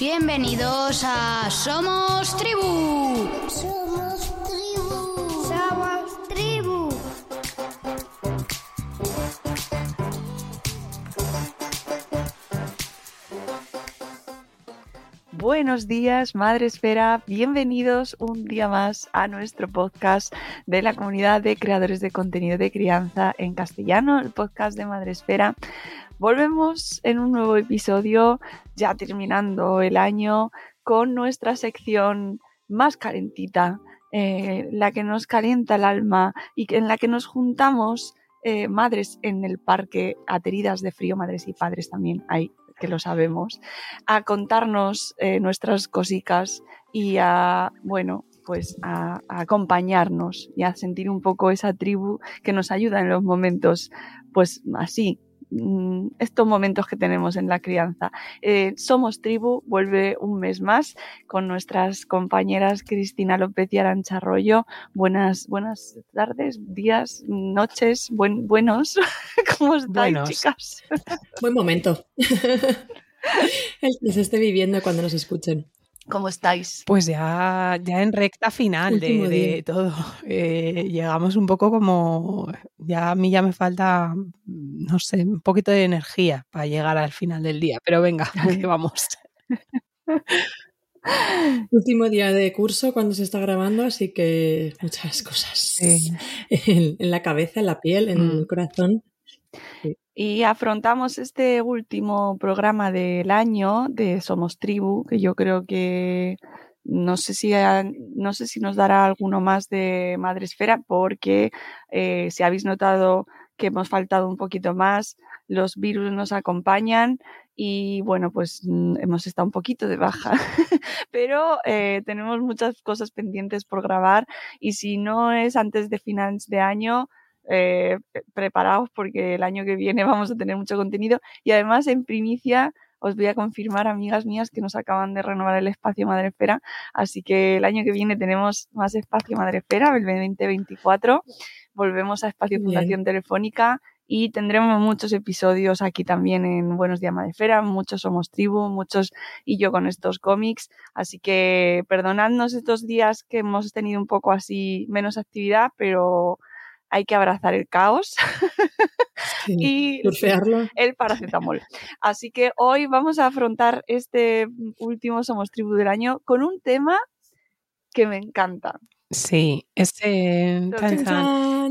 Bienvenidos a Somos Tribu. Somos tribu. Somos tribu. Buenos días, Madre Esfera. Bienvenidos un día más a nuestro podcast de la comunidad de creadores de contenido de crianza en castellano, el podcast de Madre Esfera. Volvemos en un nuevo episodio, ya terminando el año, con nuestra sección más calentita, eh, la que nos calienta el alma y en la que nos juntamos eh, madres en el parque, ateridas de frío, madres y padres también hay que lo sabemos, a contarnos eh, nuestras cositas y a, bueno, pues a, a, acompañarnos y a sentir un poco esa tribu que nos ayuda en los momentos, pues así, estos momentos que tenemos en la crianza. Eh, Somos Tribu vuelve un mes más con nuestras compañeras Cristina López y Arancha Arroyo. Buenas, buenas tardes, días, noches, buen, buenos. ¿Cómo estáis, buenos. chicas? Buen momento. El que se esté viviendo cuando nos escuchen. ¿Cómo estáis? Pues ya, ya en recta final de, de, todo. Eh, llegamos un poco como, ya a mí ya me falta, no sé, un poquito de energía para llegar al final del día, pero venga, que vamos. Último día de curso cuando se está grabando, así que muchas cosas sí. en, en, la cabeza, en la piel, en mm. el corazón. Sí. Y afrontamos este último programa del año de Somos Tribu, que yo creo que no sé si, no sé si nos dará alguno más de Madresfera, porque eh, si habéis notado que hemos faltado un poquito más, los virus nos acompañan y bueno, pues hemos estado un poquito de baja, pero eh, tenemos muchas cosas pendientes por grabar y si no es antes de finales de año, eh, preparaos porque el año que viene vamos a tener mucho contenido. Y además en primicia os voy a confirmar, amigas mías, que nos acaban de renovar el espacio Madrefera, así que el año que viene tenemos más espacio Madrefera, el 2024, volvemos a Espacio Bien. Fundación Telefónica y tendremos muchos episodios aquí también en Buenos Días Madrefera, muchos somos tribu, muchos y yo con estos cómics, así que perdonadnos estos días que hemos tenido un poco así menos actividad, pero hay que abrazar el caos sí, y surfearlo. el paracetamol. Así que hoy vamos a afrontar este último Somos Tribu del año con un tema que me encanta. Sí, este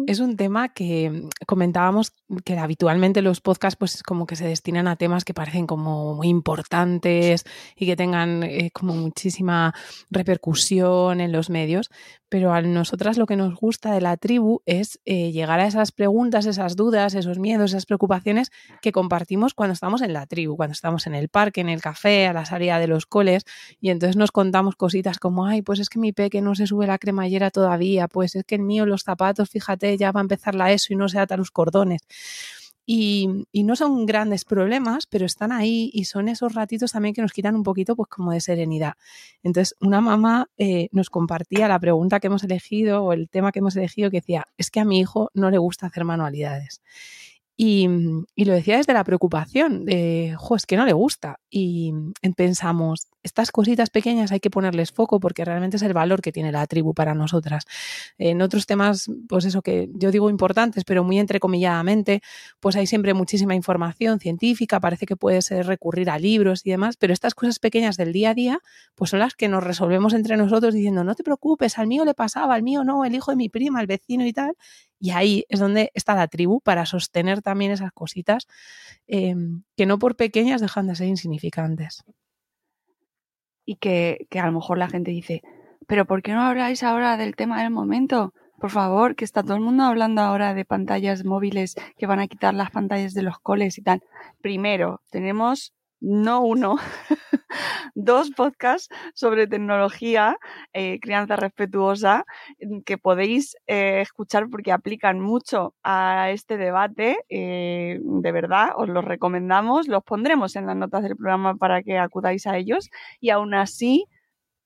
es un tema que comentábamos que habitualmente los podcasts pues como que se destinan a temas que parecen como muy importantes y que tengan eh, como muchísima repercusión en los medios, pero a nosotras lo que nos gusta de la tribu es eh, llegar a esas preguntas, esas dudas, esos miedos, esas preocupaciones que compartimos cuando estamos en la tribu, cuando estamos en el parque, en el café, a la salida de los coles y entonces nos contamos cositas como, ay, pues es que mi peque no se sube la cremallera todavía, pues es que el mío los zapatos, fíjate, ya va a empezar la ESO y no se ata los cordones. Y, y, no son grandes problemas, pero están ahí y son esos ratitos también que nos quitan un poquito pues como de serenidad. Entonces, una mamá eh, nos compartía la pregunta que hemos elegido o el tema que hemos elegido que decía, es que a mi hijo no le gusta hacer manualidades. Y, y, lo decía desde la preocupación de, jo, es que no le gusta. Y pensamos, estas cositas pequeñas hay que ponerles foco porque realmente es el valor que tiene la tribu para nosotras. En otros temas, pues eso que yo digo importantes, pero muy entrecomilladamente, pues hay siempre muchísima información científica, parece que puede ser recurrir a libros y demás, pero estas cosas pequeñas del día a día, pues son las que nos resolvemos entre nosotros diciendo, no te preocupes, al mío le pasaba, al mío no, el hijo de mi prima, el vecino y tal. Y ahí es donde está la tribu para sostener también esas cositas eh, que no por pequeñas dejan de ser insignificantes. Y que, que, a lo mejor la gente dice, pero ¿por qué no habláis ahora del tema del momento? Por favor, que está todo el mundo hablando ahora de pantallas móviles que van a quitar las pantallas de los coles y tal. Primero, tenemos no uno, dos podcasts sobre tecnología, eh, crianza respetuosa, mm, que podéis eh, escuchar porque aplican mucho a este debate. Eh, de verdad, os los recomendamos. Los pondremos en las notas del programa para que acudáis a ellos. Y aún así,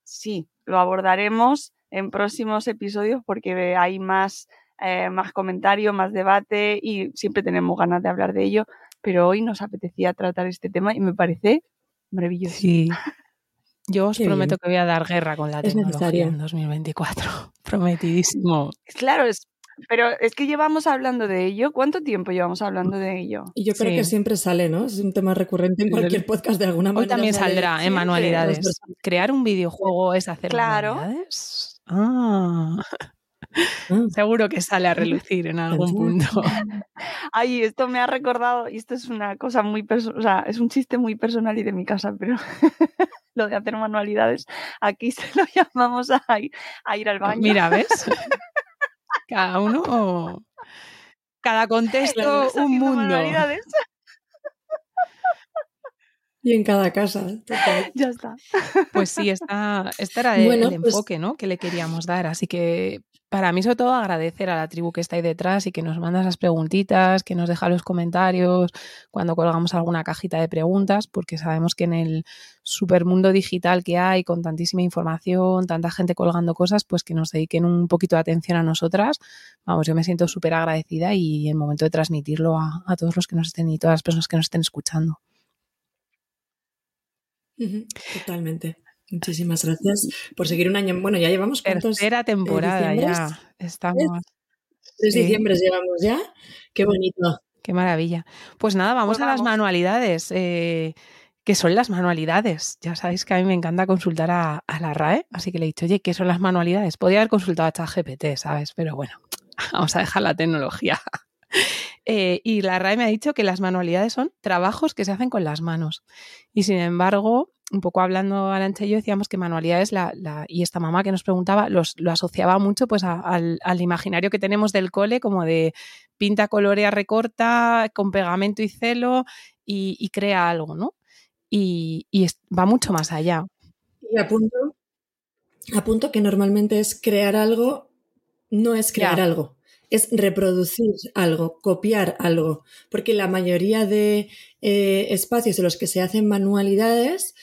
sí, lo abordaremos en próximos episodios porque hay más, más comentario, más debate y siempre tenemos ganas de hablar de ello pero hoy nos apetecía tratar este tema y me parece maravilloso. Sí. Yo os prometo que voy a dar guerra con la es tecnología en 2024. Prometidísimo. Claro, es, pero es que llevamos hablando de ello. ¿Cuánto tiempo llevamos hablando de ello? Y yo creo que siempre sale, ¿no? Es un tema recurrente en cualquier podcast de alguna manera. Hoy también saldrá en manualidades. Crear un videojuego es hacer claro. manualidades. Ah. Mm. Seguro que sale a relucir en algún punto. Ay, esto me ha recordado, y esto es una cosa muy personal, o sea, es un chiste muy personal y de mi casa, pero lo de hacer manualidades, aquí se lo llamamos a, a ir al baño. Mira, ¿ves? Cada uno, cada contexto, un mundo. Y en cada casa. Ya está. Pues sí, esta, este era el, el pues enfoque ¿no? que le queríamos dar. Así que para mí, sobre todo, agradecer a la tribu que está ahí detrás y que nos manda esas preguntitas, que nos deja los comentarios cuando colgamos alguna cajita de preguntas, porque sabemos que en el supermundo digital que hay, con tantísima información, tanta gente colgando cosas, pues que nos dediquen un poquito de atención a nosotras. Vamos, yo me siento súper agradecida y el momento de transmitirlo a, a, todos los que nos estén y todas las personas que nos estén escuchando. Totalmente. Muchísimas gracias por seguir un año. Bueno, ya llevamos cuántos. Tercera temporada ya. Estamos. Tres diciembre llevamos ya. Qué bonito. Qué maravilla. Pues nada, vamos, a las manualidades. Eh, ¿Qué son las manualidades? Ya sabéis que a mí me encanta consultar a, la RAE, así que le he dicho, oye, ¿qué son las manualidades? Podría haber consultado a ChatGPT, ¿sabes? Pero bueno, vamos a dejar la tecnología. Eh, y la RAE me ha dicho que las manualidades son trabajos que se hacen con las manos. Y sin embargo, un poco hablando Arancha y yo decíamos que manualidades la, y esta mamá que nos preguntaba los, lo asociaba mucho pues al, imaginario que tenemos del cole como de pinta, colorea, recorta con pegamento y celo y, crea algo, ¿no? Y, va mucho más allá. Y apunto, apunto que normalmente es crear algo, no es crear algo es reproducir algo, copiar algo, porque la mayoría de eh, espacios en los que se hacen manualidades,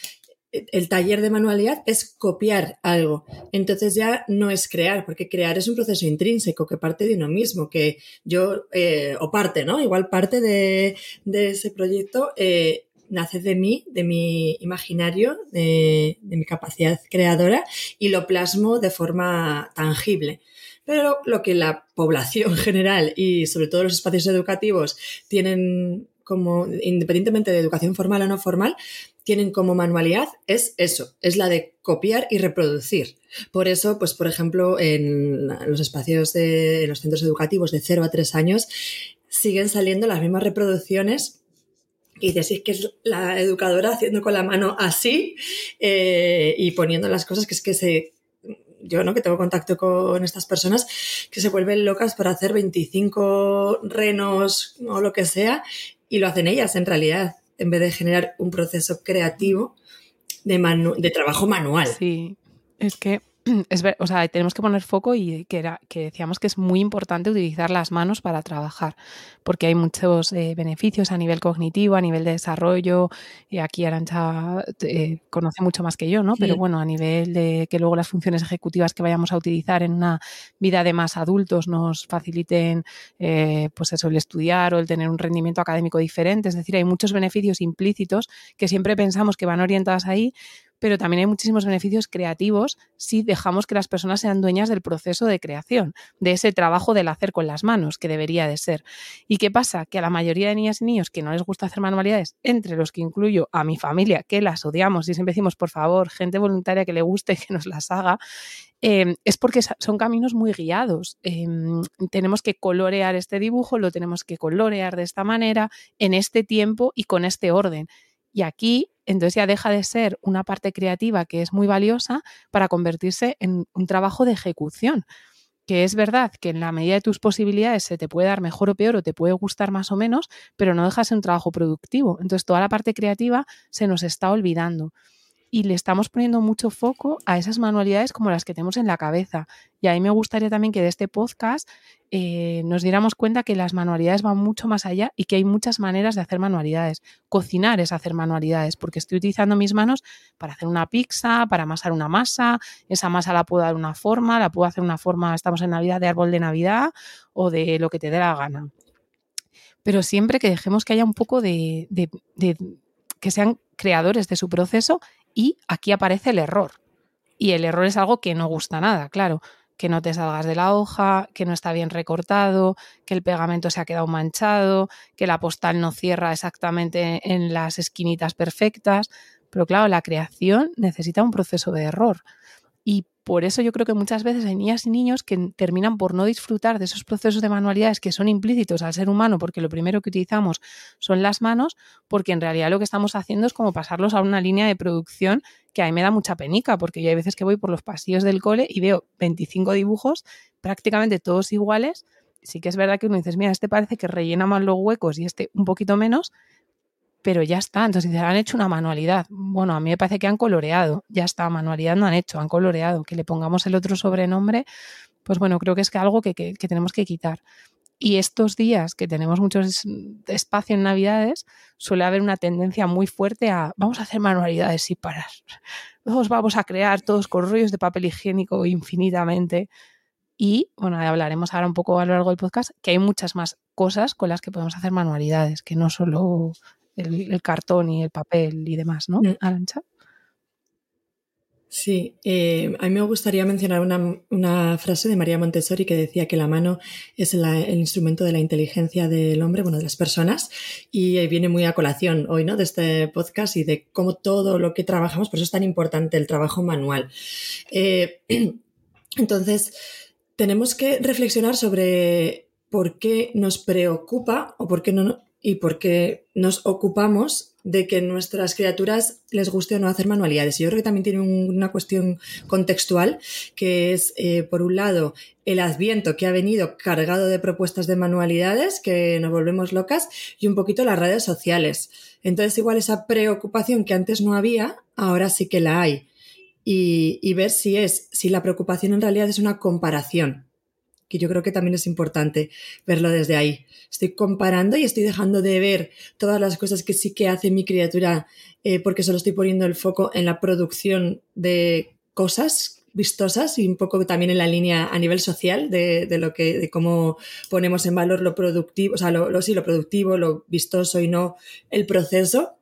eh, el taller de manualidad es copiar algo. Entonces ya no es crear, porque crear es un proceso intrínseco que parte de uno mismo, que yo, eh, o parte, ¿no? Igual parte de, ese proyecto nace de mí, de mi imaginario, de mi capacidad creadora y lo plasmo de forma tangible. Pero lo que la población general y sobre todo los espacios educativos tienen como, independientemente de educación formal o no formal, tienen como manualidad es eso, es la de copiar y reproducir. Por eso, pues por ejemplo, en los espacios de los centros educativos de 0 a 3 años siguen saliendo las mismas reproducciones y dices, que es la educadora haciendo con la mano así eh, y poniendo las cosas que es que se yo, ¿no? Que tengo contacto con estas personas que se vuelven locas para hacer 25 renos o lo que sea y lo hacen ellas en realidad, en vez de generar un proceso creativo de, de trabajo manual. Sí, es que es o sea, tenemos que poner foco y que, era, que decíamos que es muy importante utilizar las manos para trabajar, porque hay muchos eh, beneficios a nivel cognitivo, a nivel de desarrollo, y aquí Arancha eh, conoce mucho más que yo, ¿no? Pero bueno, a nivel de que luego las funciones ejecutivas que vayamos a utilizar en una vida de más adultos nos faciliten, eh, pues eso, el estudiar o el tener un rendimiento académico diferente, es decir, hay muchos beneficios implícitos que siempre pensamos que van orientadas ahí, pero también hay muchísimos beneficios creativos si dejamos que las personas sean dueñas del proceso de creación, de ese trabajo del hacer con las manos, que debería de ser. ¿Y qué pasa? Que a la mayoría de niñas y niños que no les gusta hacer manualidades, entre los que incluyo a mi familia, que las odiamos y siempre decimos, por favor, gente voluntaria que le guste que nos las haga, em, es porque son caminos muy guiados. Em, tenemos que colorear este dibujo, lo tenemos que colorear de esta manera, en este tiempo y con este orden. Y aquí entonces ya deja de ser una parte creativa que es muy valiosa para convertirse en un trabajo de ejecución. Que es verdad que en la medida de tus posibilidades se te puede dar mejor o peor o te puede gustar más o menos, pero no dejas un trabajo productivo. Entonces toda la parte creativa se nos está olvidando y le estamos poniendo mucho foco a esas manualidades como las que tenemos en la cabeza. Y a mí me gustaría también que de este podcast eh, nos diéramos cuenta que las manualidades van mucho más allá y que hay muchas maneras de hacer manualidades. Cocinar es hacer manualidades, porque estoy utilizando mis manos para hacer una pizza, para amasar una masa, esa masa la puedo dar una forma, la puedo hacer una forma, estamos en Navidad, de árbol de Navidad o de lo que te dé la gana. Pero siempre que dejemos que haya un poco de que sean creadores de su proceso y aquí aparece el error. Y el error es algo que no gusta nada, claro. Que no te salgas de la hoja, que no está bien recortado, que el pegamento se ha quedado manchado, que la postal no cierra exactamente en las esquinitas perfectas. Pero claro, la creación necesita un proceso de error. Y por eso yo creo que muchas veces hay niñas y niños que terminan por no disfrutar de esos procesos de manualidades que son implícitos al ser humano, porque lo primero que utilizamos son las manos, porque en realidad lo que estamos haciendo es como pasarlos a una línea de producción que a mí me da mucha penica, porque yo hay veces que voy por los pasillos del cole y veo 25 dibujos, prácticamente todos iguales. Sí que es verdad que uno dice, mira, este parece que rellena más los huecos y este un poquito menos, pero ya está. Entonces, han hecho una manualidad. Bueno, a mí me parece que han coloreado. Ya está, manualidad no han hecho, han coloreado. Que le pongamos el otro sobrenombre, pues bueno, creo que es que algo que, tenemos que quitar. Y estos días que tenemos mucho espacio en Navidades, suele haber una tendencia muy fuerte a vamos a hacer manualidades sin parar. Todos vamos a crear todos con rollos de papel higiénico infinitamente. Y bueno, hablaremos ahora un poco a lo largo del podcast que hay muchas más cosas con las que podemos hacer manualidades, que no solo el, cartón y el papel y demás, ¿no? Mm. Arancha. Sí, eh, a mí me gustaría mencionar una, frase de María Montessori que decía que la mano es el instrumento de la inteligencia del hombre, bueno, de las personas, y viene muy a colación hoy, ¿no? De este podcast y de cómo todo lo que trabajamos, por eso es tan importante el trabajo manual. Eh, entonces, tenemos que reflexionar sobre por qué nos preocupa o por qué no, y porque nos ocupamos de que nuestras criaturas les guste o no hacer manualidades. Y yo creo que también tiene una cuestión contextual, que es, eh, por un lado, el adviento que ha venido cargado de propuestas de manualidades, que nos volvemos locas, y un poquito las redes sociales. Entonces, igual esa preocupación que antes no había, ahora sí que la hay. Y, y ver si es, si la preocupación en realidad es una comparación que yo creo que también es importante verlo desde ahí. Estoy comparando y estoy dejando de ver todas las cosas que sí que hace mi criatura eh, porque solo estoy poniendo el foco en la producción de cosas vistosas y un poco también en la línea a nivel social de, lo que de cómo ponemos en valor lo productivo, o sea, lo, sí, lo productivo, lo vistoso y no el proceso.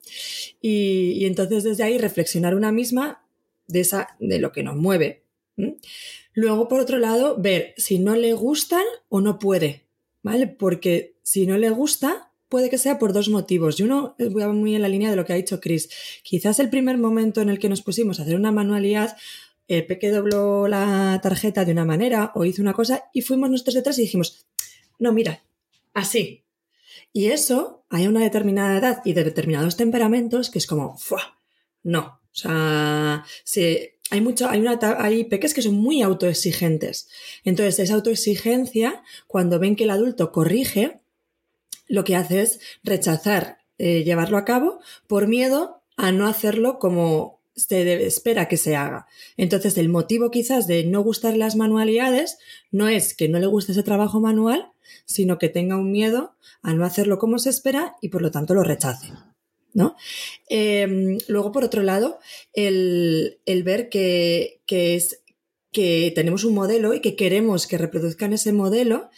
Y, entonces desde ahí reflexionar una misma de esa de lo que nos mueve. Luego, por otro lado, ver si no le gustan o no puede, ¿vale? Porque si no le gusta, puede que sea por dos motivos. Y uno, eh, voy muy en la línea de lo que ha dicho Chris. Quizás el primer momento en el que nos pusimos a hacer una manualidad, el peque dobló la tarjeta de una manera o hizo una cosa y fuimos nosotros detrás y dijimos, no, mira, así. Y eso, hay una determinada edad y de determinados temperamentos que es como, ¡fua! No. O sea, se, hay mucho, hay una, hay peques que son muy autoexigentes. Entonces, esa autoexigencia, cuando ven que el adulto corrige, lo que hace es rechazar eh, llevarlo a cabo por miedo a no hacerlo como se espera que se haga. Entonces, el motivo quizás de no gustar las manualidades no es que no le guste ese trabajo manual, sino que tenga un miedo a no hacerlo como se espera y por lo tanto lo rechace. ¿No? Em, luego, por otro lado, el, ver que, que, es, que tenemos un modelo y que queremos que reproduzcan ese modelo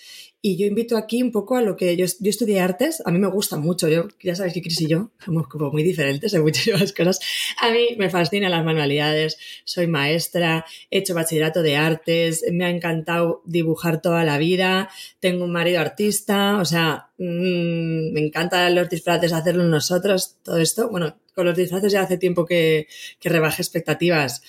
y yo invito aquí un poco a lo que yo, yo estudié artes, a mí me gusta mucho, yo, ya sabes que Cris y yo somos como muy diferentes en muchísimas cosas. A mí me fascinan las manualidades, soy maestra, he hecho bachillerato de artes, me ha encantado dibujar toda la vida, tengo un marido artista, o sea, mmm, me encantan los disfraces, hacerlo nosotros, todo esto. Bueno, con los disfraces ya hace tiempo que, que rebajé expectativas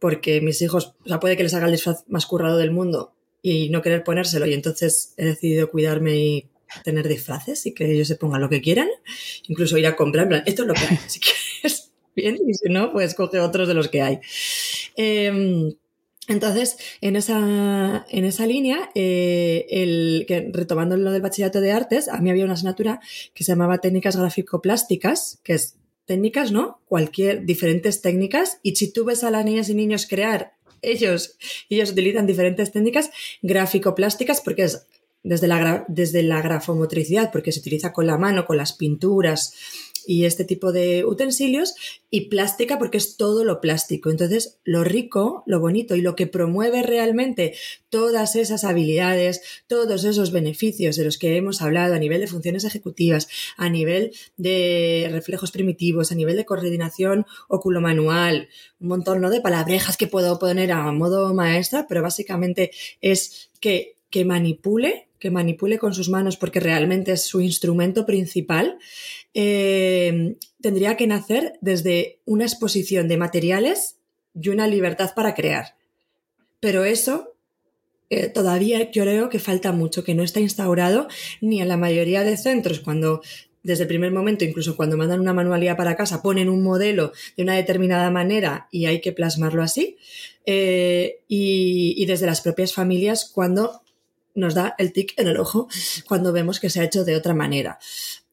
porque mis hijos, o sea, puede que les haga el disfraz más currado del mundo, y no querer ponérselo. Y entonces he decidido cuidarme y tener disfraces y que ellos se pongan lo que quieran, incluso ir a comprar, esto es lo que hay, si quieres, bien, y si no, pues coge otros de los que hay. Em, entonces, en esa, en esa línea, eh, el, que, retomando lo del bachillerato de artes, a mí había una asignatura que se llamaba técnicas gráfico-plásticas, que es técnicas, ¿no? Cualquier, diferentes técnicas. Y si tú ves a las niñas y niños crear ellos, ellos utilizan diferentes técnicas gráfico-plásticas porque es desde la, desde la grafomotricidad, porque se utiliza con la mano, con las pinturas, y este tipo de utensilios y plástica porque es todo lo plástico. Entonces, lo rico, lo bonito y lo que promueve realmente todas esas habilidades, todos esos beneficios de los que hemos hablado a nivel de funciones ejecutivas, a nivel de reflejos primitivos, a nivel de coordinación oculomanual, un montón de palabrejas que puedo poner a modo maestra, pero básicamente es que, que manipule que manipule con sus manos porque realmente es su instrumento principal, eh, tendría que nacer desde una exposición de materiales y una libertad para crear. Pero eso eh, todavía yo creo que falta mucho, que no está instaurado ni en la mayoría de centros cuando desde el primer momento, incluso cuando mandan una manualidad para casa, ponen un modelo de una determinada manera y hay que plasmarlo así. Eh, y, desde las propias familias cuando nos da el tic en el ojo cuando vemos que se ha hecho de otra manera.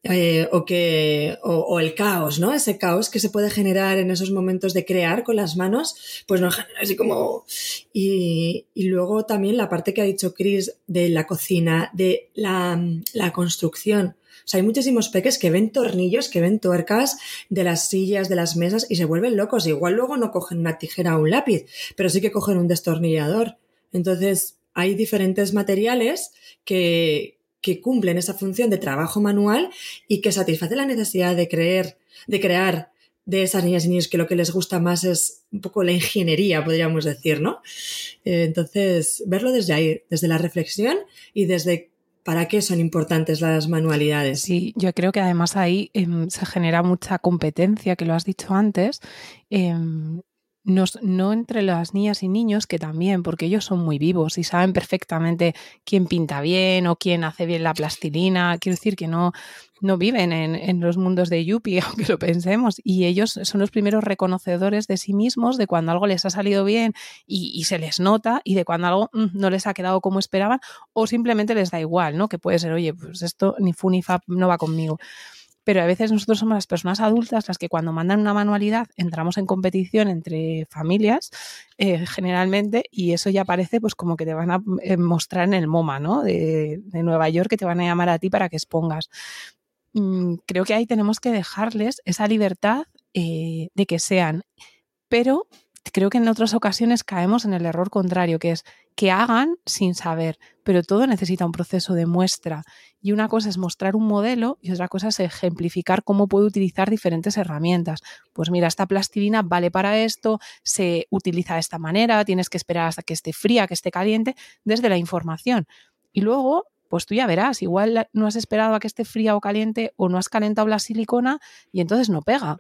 Eh, o que o, el caos, ¿no? Ese caos que se puede generar en esos momentos de crear con las manos, pues no genera así como y, luego también la parte que ha dicho Chris de la cocina, de la, la construcción. O sea, hay muchísimos peques que ven tornillos, que ven tuercas de las sillas, de las mesas y se vuelven locos. Igual luego no cogen una tijera o un lápiz, pero sí que cogen un destornillador. Entonces, hay diferentes materiales que, que cumplen esa función de trabajo manual y que satisface la necesidad de creer, de crear de esas niñas y niños que lo que les gusta más es un poco la ingeniería, podríamos decir, ¿no? Eh, entonces, verlo desde ahí, desde la reflexión y desde para qué son importantes las manualidades. Sí, yo creo que además ahí em, se genera mucha competencia, que lo has dicho antes. Em, no entre las niñas y niños, que también, porque ellos son muy vivos y saben perfectamente quién pinta bien o quién hace bien la plastilina. Quiero decir que no, no viven en, los mundos de Yuppie, aunque lo pensemos. Y ellos son los primeros reconocedores de sí mismos, de cuando algo les ha salido bien y, se les nota, y de cuando algo mm, no les ha quedado como esperaban, o simplemente les da igual, ¿no? Que puede ser, oye, pues esto ni fu ni fa no va conmigo pero a veces nosotros somos las personas adultas las que cuando mandan una manualidad entramos en competición entre familias eh, generalmente y eso ya parece pues como que te van a eh, mostrar en el MoMA ¿no? de, Nueva York que te van a llamar a ti para que expongas. Mm, creo que ahí tenemos que dejarles esa libertad eh, de que sean, pero creo que en otras ocasiones caemos en el error contrario, que es que hagan sin saber, pero todo necesita un proceso de muestra. Y una cosa es mostrar un modelo y otra cosa es ejemplificar cómo puede utilizar diferentes herramientas. Pues mira, esta plastilina vale para esto, se utiliza de esta manera, tienes que esperar hasta que esté fría, que esté caliente, desde la información. Y luego pues tú ya verás, igual no has esperado a que esté fría o caliente o no has calentado la silicona y entonces no pega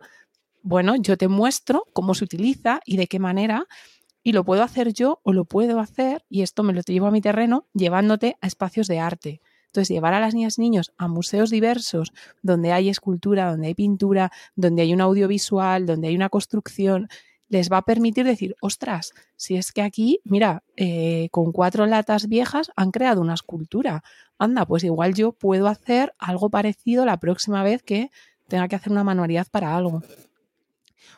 bueno, yo te muestro cómo se utiliza y de qué manera, y lo puedo hacer yo o lo puedo hacer, y esto me lo llevo a mi terreno, llevándote a espacios de arte. Entonces, llevar a las niñas y niños a museos diversos, donde hay escultura, donde hay pintura, donde hay un audiovisual, donde hay una construcción, les va a permitir decir, ostras, si es que aquí, mira, eh, con cuatro latas viejas han creado una escultura. Anda, pues igual yo puedo hacer algo parecido la próxima vez que tenga que hacer una manualidad para algo.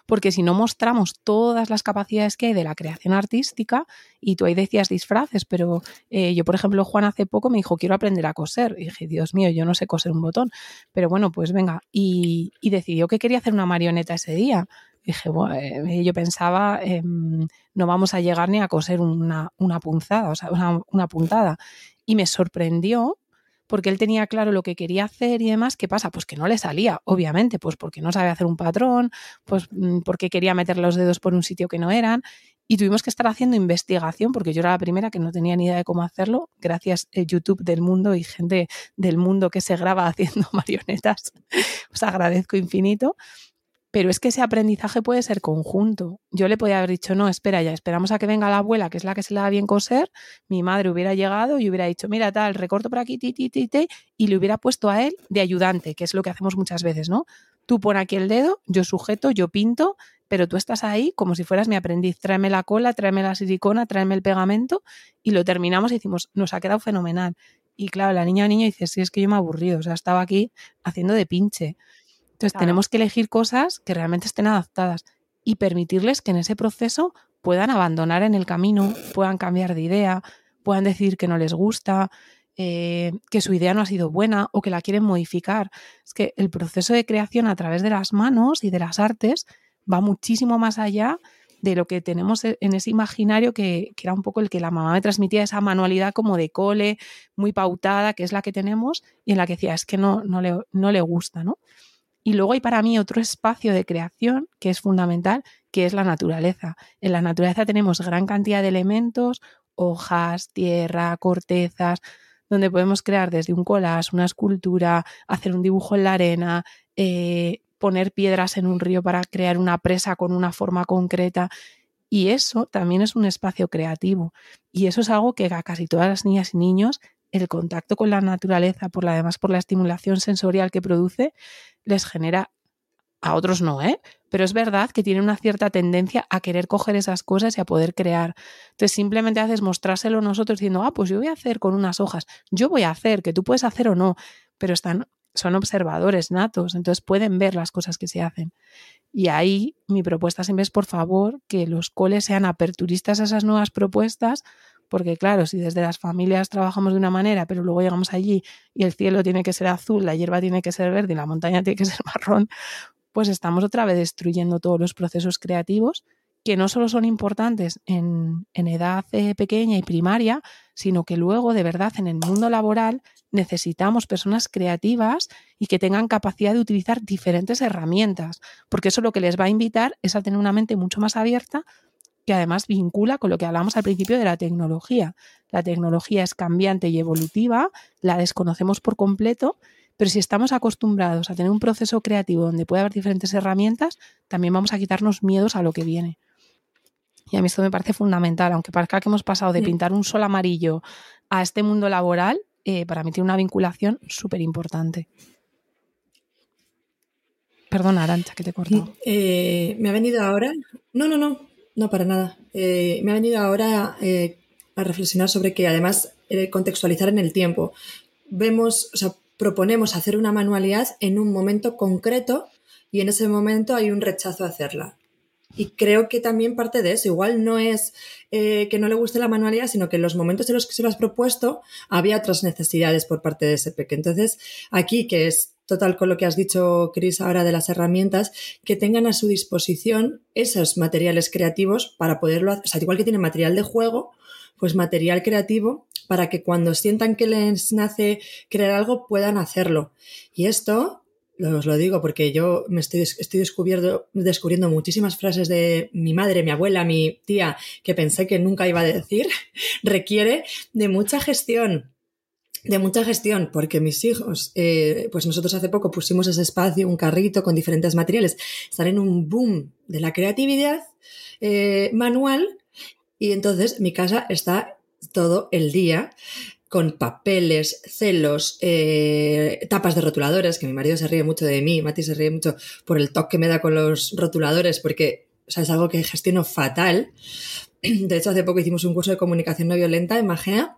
Porque si no mostramos todas las capacidades que hay de la creación artística, y tú ahí decías disfraces, pero eh, yo, por ejemplo, Juan hace poco me dijo, quiero aprender a coser. Y dije, Dios mío, yo no sé coser un botón, pero bueno, pues venga, y, decidió que quería hacer una marioneta ese día. Dije, bueno, eh, yo pensaba, no vamos a llegar ni a coser una, punzada, o sea, una puntada. Y me sorprendió porque él tenía claro lo que quería hacer y demás. ¿Qué pasa? Pues que no le salía, obviamente, pues porque no sabe hacer un patrón, pues mm, porque quería meter los dedos por un sitio que no eran. Y tuvimos que estar haciendo investigación, porque yo era la primera que no tenía ni idea de cómo hacerlo, gracias a YouTube del mundo y gente del mundo que se graba haciendo marionetas. Os agradezco infinito. Pero es que ese aprendizaje puede ser conjunto. Yo le podía haber dicho, no, espera ya, esperamos a que venga la abuela, que es la que se le da bien coser. Mi madre hubiera llegado y hubiera dicho, mira tal, recorto por aquí, ti, ti, ti, ti, y le hubiera puesto a él de ayudante, que es lo que hacemos muchas veces, ¿no? Tú pon aquí el dedo, yo sujeto, yo pinto, pero tú estás ahí como si fueras mi aprendiz. Tráeme la cola, tráeme la silicona, tráeme el pegamento y lo terminamos y decimos, nos ha quedado fenomenal. Y claro, la niña o niño dice, sí, es que yo me he aburrido, o sea, estaba aquí haciendo de pinche. Entonces tenemos que elegir cosas que realmente estén adaptadas y permitirles que en ese proceso puedan abandonar en el camino, puedan cambiar de idea, puedan decir que no les gusta, eh, que su idea no ha sido buena o que la quieren modificar. Es que el proceso de creación a través de las manos y de las artes va muchísimo más allá de lo que tenemos e, en ese imaginario que, que, era un poco el que la mamá me transmitía, esa manualidad como de cole, muy pautada, que es la que tenemos, y en la que decía, es que no, no, le, no le gusta, ¿no? Y luego hay para mí otro espacio de creación que es fundamental, que es la naturaleza. En la naturaleza tenemos gran cantidad de elementos, hojas, tierra, cortezas, donde podemos crear desde un collage, una escultura, hacer un dibujo en la arena, eh, poner piedras en un río para crear una presa con una forma concreta. Y eso también es un espacio creativo. Y eso es algo que a casi todas las niñas y niños el contacto con la naturaleza, por la, además por la estimulación sensorial que produce, les genera, a otros no, ¿eh? Pero es verdad que tienen una cierta tendencia a querer coger esas cosas y a poder crear. Entonces simplemente haces mostrárselo nosotros diciendo, ah, pues yo voy a hacer con unas hojas, yo voy a hacer, que tú puedes hacer o no, pero están, son observadores natos, entonces pueden ver las cosas que se hacen. Y ahí mi propuesta siempre es, por favor, que los coles sean aperturistas a esas nuevas propuestas, porque claro, si desde las familias trabajamos de una manera, pero luego llegamos allí y el cielo tiene que ser azul, la hierba tiene que ser verde y la montaña tiene que ser marrón, pues estamos otra vez destruyendo todos los procesos creativos que no solo son importantes en, edad eh, pequeña y primaria, sino que luego de verdad en el mundo laboral necesitamos personas creativas y que tengan capacidad de utilizar diferentes herramientas, porque eso lo que les va a invitar es a tener una mente mucho más abierta que además vincula con lo que hablamos al principio de la tecnología. La tecnología es cambiante y evolutiva, la desconocemos por completo, pero si estamos acostumbrados a tener un proceso creativo donde puede haber diferentes herramientas, también vamos a quitarnos miedos a lo que viene. Y a mí esto me parece fundamental, aunque parezca que hemos pasado de pintar un sol amarillo a este mundo laboral, eh, para mí tiene una vinculación súper importante. Perdona, Arancha, que te he cortado. Eh, me ha venido ahora. No, no, no. No, para nada. Eh, me ha venido ahora eh, a reflexionar sobre que además eh, contextualizar en el tiempo. Vemos, o sea, proponemos hacer una manualidad en un momento concreto y en ese momento hay un rechazo a hacerla. Y creo que también parte de eso. Igual no es que no le guste la manualidad, sino que en los momentos en los que se lo has propuesto había otras necesidades por parte de ese peque. Entonces, aquí, que es total con lo que has dicho, Cris, ahora de las herramientas, que tengan a su disposición esos materiales creativos para poderlo hacer. O sea, igual que tienen material de juego, pues material creativo para que cuando sientan que les nace crear algo puedan hacerlo. Y esto, os lo digo porque yo me estoy, estoy descubriendo, descubriendo muchísimas frases de mi madre, mi abuela, mi tía, que pensé que nunca iba a decir, requiere de mucha gestión de mucha gestión, porque mis hijos, eh, pues nosotros hace poco pusimos ese espacio, un carrito con diferentes materiales, están en un boom de la creatividad eh, manual y entonces mi casa está todo el día con papeles, celos, eh, tapas de rotuladores, que mi marido se ríe mucho de mí, Mati se ríe mucho por el toque que me da con los rotuladores, porque o sea, es algo que gestiono fatal. De hecho, hace poco hicimos un curso de comunicación no violenta en Magea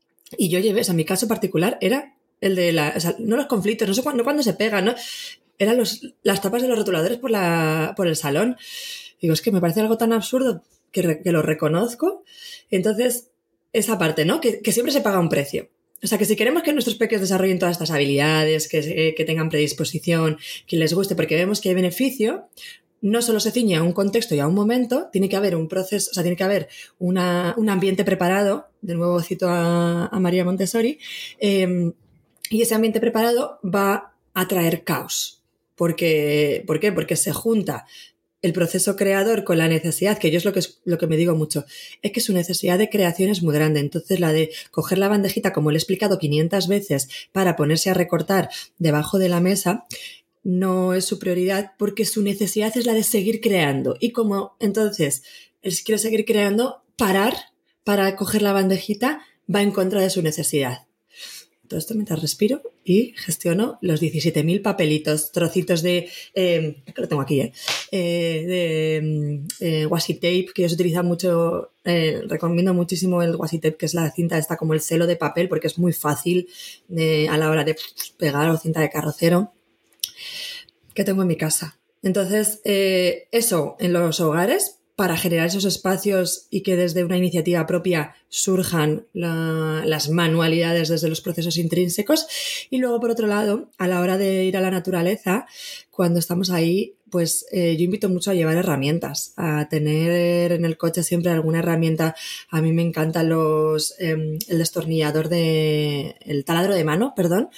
Y yo llevé, o sea, mi caso particular era el de la, o sea, no los conflictos, no sé cuándo, no cuándo se pegan, ¿no? Eran los, las tapas de los rotuladores por, la, por el salón. Digo, es que me parece algo tan absurdo que, que lo reconozco. Entonces, esa parte, ¿no? Que, que, siempre se paga un precio. O sea, que si queremos que nuestros peques desarrollen todas estas habilidades, que, que tengan predisposición, que les guste, porque vemos que hay beneficio, no solo se ciñe a un contexto y a un momento, tiene que haber un proceso, o sea, tiene que haber una, un ambiente preparado, de nuevo cito a, María Montessori, eh, y ese ambiente preparado va a traer caos. Porque, ¿Por qué? Porque se junta el proceso creador con la necesidad, que yo es lo que, es lo que me digo mucho, es que su necesidad de creación es muy grande. Entonces, la de coger la bandejita, como le he explicado 500 veces, para ponerse a recortar debajo de la mesa, no es su prioridad porque su necesidad es la de seguir creando. Y como entonces él quiere seguir creando, parar para coger la bandejita va en contra de su necesidad. Todo esto mientras respiro y gestiono los 17.000 papelitos, trocitos de, eh, que lo tengo aquí, eh, eh de eh, washi tape, que ellos utilizan mucho, recomiendo muchísimo el washi tape, que es la cinta esta como el celo de papel, porque es muy fácil a la hora de pegar o cinta de carrocero que tengo en mi casa. Entonces, eh, eso en los hogares, para generar esos espacios y que desde una iniciativa propia surjan la, las manualidades desde los procesos intrínsecos. Y luego, por otro lado, a la hora de ir a la naturaleza, cuando estamos ahí, pues eh, yo invito mucho a llevar herramientas, a tener en el coche siempre alguna herramienta. A mí me encanta los, eh, el destornillador de, el taladro de mano, perdón,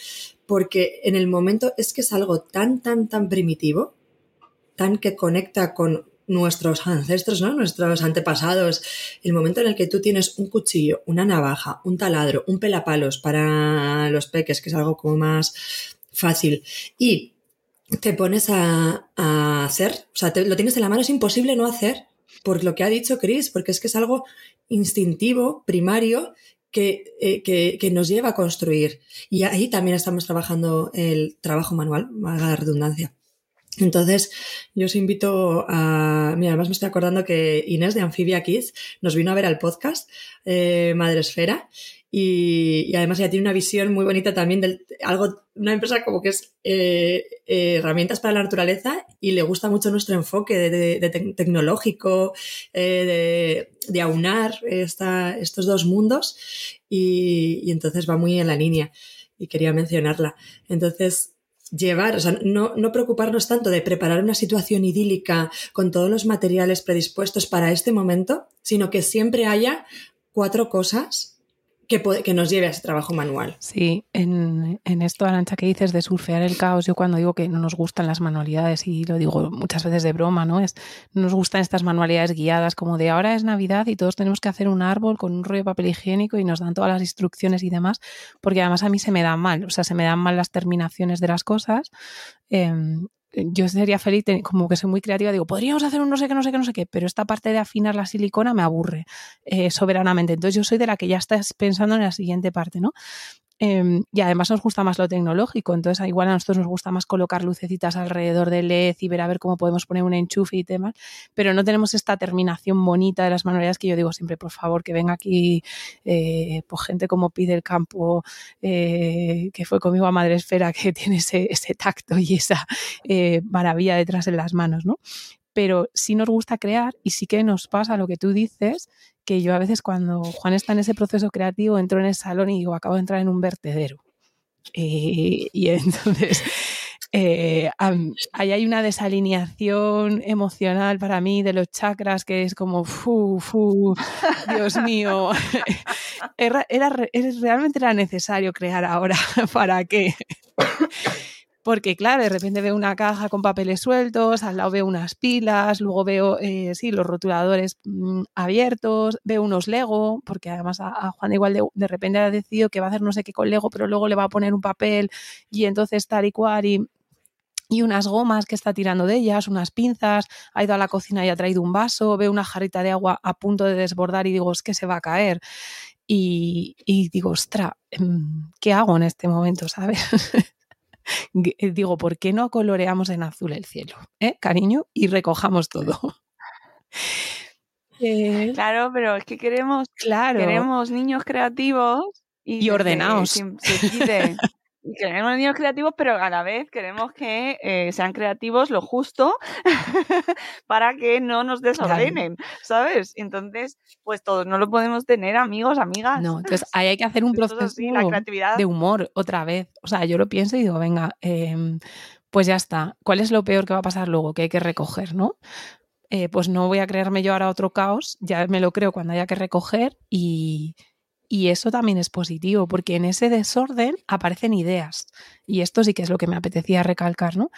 porque en el momento es que es algo tan, tan, tan primitivo, tan que conecta con nuestros ancestros, ¿no? nuestros antepasados, el momento en el que tú tienes un cuchillo, una navaja, un taladro, un pelapalos para los peques, que es algo como más fácil, y te pones a, a hacer, o sea, te, lo tienes en la mano, es imposible no hacer, por lo que ha dicho Chris, porque es que es algo instintivo, primario, que, eh, que, que, nos lleva a construir. Y ahí también estamos trabajando el trabajo manual, valga la redundancia. Entonces, yo os invito a. Mira, además me estoy acordando que Inés de Amphibia Kids nos vino a ver al podcast eh, Madresfera y, además ella tiene una visión muy bonita también de algo, una empresa como que es eh, eh, herramientas para la naturaleza y le gusta mucho nuestro enfoque de, de, de te tecnológico, eh, de, aunar esta, estos dos mundos y, y entonces va muy en la línea y quería mencionarla. Entonces, llevar, o sea, no, no, preocuparnos tanto de preparar una situación idílica con todos los materiales predispuestos para este momento, sino que siempre haya cuatro cosas que, nos lleve a ese trabajo manual. Sí, en, esto, Arancha, que dices de surfear el caos, yo cuando digo que no nos gustan las manualidades, y lo digo muchas veces de broma, ¿no? Es, no nos gustan estas manualidades guiadas como de ahora es Navidad y todos tenemos que hacer un árbol con un rollo de papel higiénico y nos dan todas las instrucciones y demás, porque además a mí se me dan mal, o sea, se me dan mal las terminaciones de las cosas. Eh, yo sería feliz, como que soy muy creativa, digo, podríamos hacer un no sé qué, no sé qué, no sé qué, pero esta parte de afinar la silicona me aburre eh, soberanamente. Entonces yo soy de la que ya estás pensando en la siguiente parte, ¿no? Eh, y además nos gusta más lo tecnológico, entonces igual a nosotros nos gusta más colocar lucecitas alrededor del LED y ver a ver cómo podemos poner un enchufe y demás, pero no tenemos esta terminación bonita de las manualidades que yo digo siempre, por favor, que venga aquí eh, pues gente como Pide el Campo, eh, que fue conmigo a Madre Esfera, que tiene ese, ese tacto y esa eh, maravilla detrás en las manos, ¿no? Pero sí nos gusta crear y sí que nos pasa lo que tú dices, que yo a veces cuando Juan está en ese proceso creativo entro en el salón y digo, acabo de entrar en un vertedero. Eh, y entonces eh, ahí hay una desalineación emocional para mí de los chakras que es como, fu, fu, Dios mío, era, era, realmente era necesario crear ahora para qué. Porque, claro, de repente veo una caja con papeles sueltos, al lado veo unas pilas, luego veo, eh, sí, los rotuladores mmm, abiertos, veo unos Lego, porque además a, a Juan igual de, de, repente ha decidido que va a hacer no sé qué con Lego, pero luego le va a poner un papel y entonces tal y cual. Y, unas gomas que está tirando de ellas, unas pinzas, ha ido a la cocina y ha traído un vaso, veo una jarrita de agua a punto de desbordar y digo, es que se va a caer. Y, digo, ostra, em, ¿qué hago en este momento, sabes? digo, ¿por qué no coloreamos en azul el cielo, eh, cariño? Y recojamos todo. Eh, claro, pero es que queremos, claro. queremos niños creativos y, ordenados. Queremos niños creativos, pero a la vez queremos que eh, sean creativos lo justo para que no nos desordenen, ¿sabes? Entonces, pues todos no lo podemos tener, amigos, amigas. No, entonces ahí hay que hacer un proceso de humor otra vez. O sea, yo lo pienso y digo, venga, em, pues ya está. ¿Cuál es lo peor que va a pasar luego? Que hay que recoger, ¿no? Eh, pues no voy a creerme yo ahora otro caos, ya me lo creo cuando haya que recoger y, y eso también es positivo, porque en ese desorden aparecen ideas. Y esto sí que es lo que me apetecía recalcar, ¿no?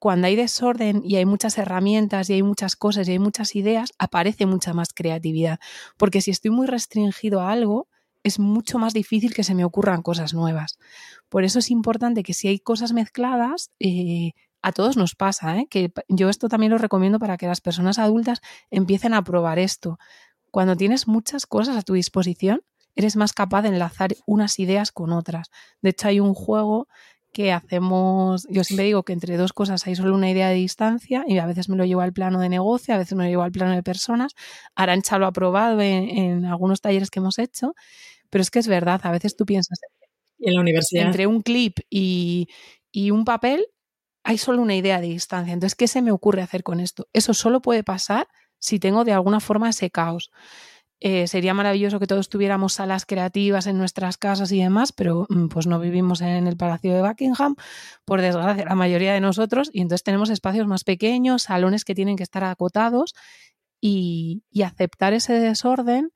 Cuando hay desorden y hay muchas herramientas y hay muchas cosas y hay muchas ideas, aparece mucha más creatividad. Porque si estoy muy restringido a algo, es mucho más difícil que se me ocurran cosas nuevas. Por eso es importante que si hay cosas mezcladas, eh, a todos nos pasa, ¿eh? que yo esto también lo recomiendo para que las personas adultas empiecen a probar esto. Cuando tienes muchas cosas a tu disposición, eres más capaz de enlazar unas ideas con otras. De hecho, hay un juego que hacemos, yo siempre digo que entre dos cosas hay solo una idea de distancia y a veces me lo llevo al plano de negocio, a veces me lo llevo al plano de personas. Arancha lo ha probado en, algunos talleres que hemos hecho, pero es que es verdad, a veces tú piensas en la universidad entre un clip y, y un papel hay solo una idea de distancia. Entonces, ¿qué se me ocurre hacer con esto? Eso solo puede pasar si tengo de alguna forma ese caos. Eh, sería maravilloso que todos tuviéramos salas creativas en nuestras casas y demás, pero mm, pues no vivimos en el Palacio de Buckingham, por desgracia, la mayoría de nosotros, y entonces tenemos espacios más pequeños, salones que tienen que estar acotados y, y aceptar ese desorden